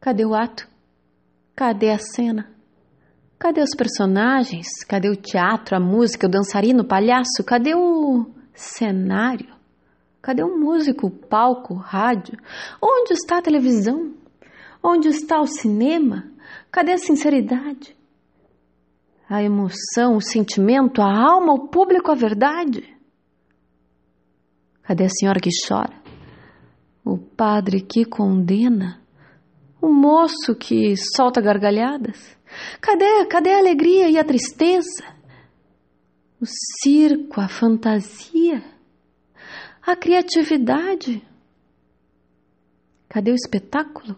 Cadê o ato? Cadê a cena? Cadê os personagens? Cadê o teatro, a música, o dançarino, o palhaço? Cadê o cenário? Cadê o músico, o palco, o rádio? Onde está a televisão? Onde está o cinema? Cadê a sinceridade? A emoção, o sentimento, a alma, o público, a verdade? Cadê a senhora que chora? O padre que condena? O moço que solta gargalhadas? Cadê, cadê a alegria e a tristeza? O circo, a fantasia? A criatividade? Cadê o espetáculo?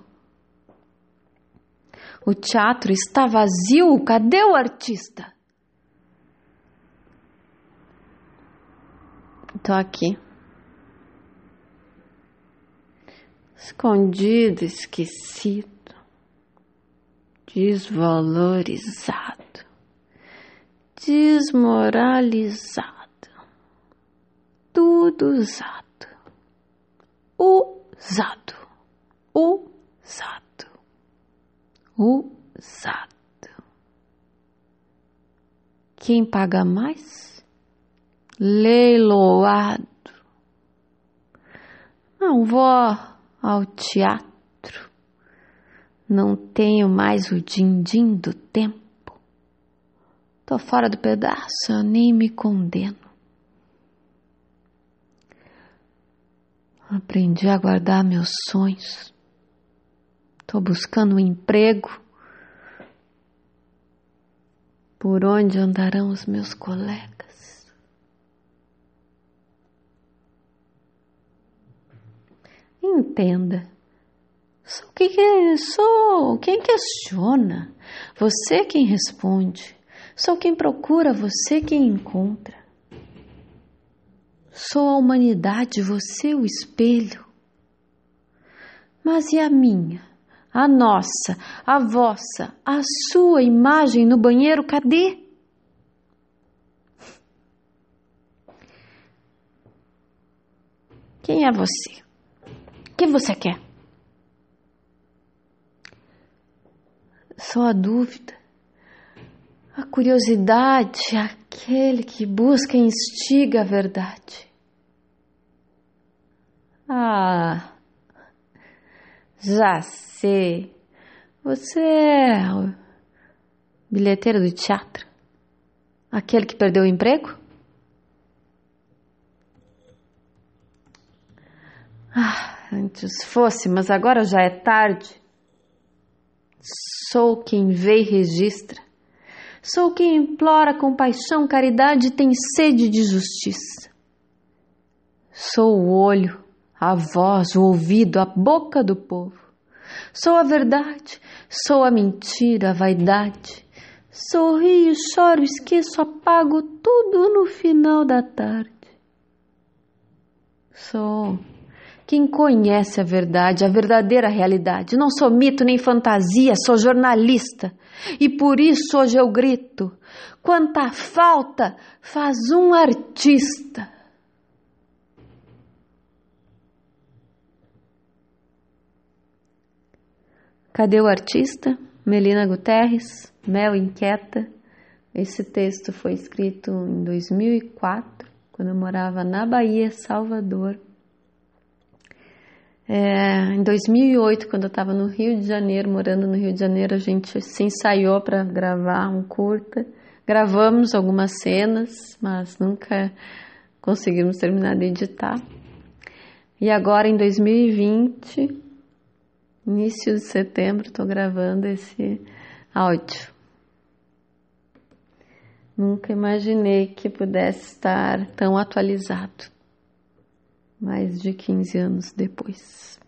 O teatro está vazio. Cadê o artista? Tô aqui. Escondido, esquecido, desvalorizado, desmoralizado, tudo usado, usado, usado, usado. Quem paga mais? Leiloado. Não vou ao teatro. Não tenho mais o din-din do tempo. Tô fora do pedaço, eu nem me condeno. Aprendi a guardar meus sonhos. Tô buscando um emprego. Por onde andarão os meus colegas? Entenda. Sou quem, sou quem questiona, você quem responde. Sou quem procura, você quem encontra. Sou a humanidade, você o espelho. Mas e a minha, a nossa, a vossa, a sua imagem no banheiro, cadê? Quem é você? Que você quer? Só a dúvida, a curiosidade, aquele que busca e instiga a verdade. Ah, já sei. Você é o bilheteiro do teatro? Aquele que perdeu o emprego? Ah, antes fosse, mas agora já é tarde. Sou quem vê e registra. Sou quem implora compaixão, caridade e tem sede de justiça. Sou o olho, a voz, o ouvido, a boca do povo. Sou a verdade, sou a mentira, a vaidade. Sorrio, choro, esqueço, apago tudo no final da tarde. Sou quem conhece a verdade, a verdadeira realidade. Não sou mito nem fantasia, sou jornalista. E por isso hoje eu grito: quanta falta faz um artista. Cadê o artista? Melina Guterres, Mel Inquieta. Esse texto foi escrito em 2004, quando eu morava na Bahia, Salvador. É, em 2008, quando eu estava no Rio de Janeiro, morando no Rio de Janeiro, a gente se ensaiou para gravar um curta. Gravamos algumas cenas, mas nunca conseguimos terminar de editar. E agora, em 2020, início de setembro, estou gravando esse áudio. Nunca imaginei que pudesse estar tão atualizado mais de 15 anos depois.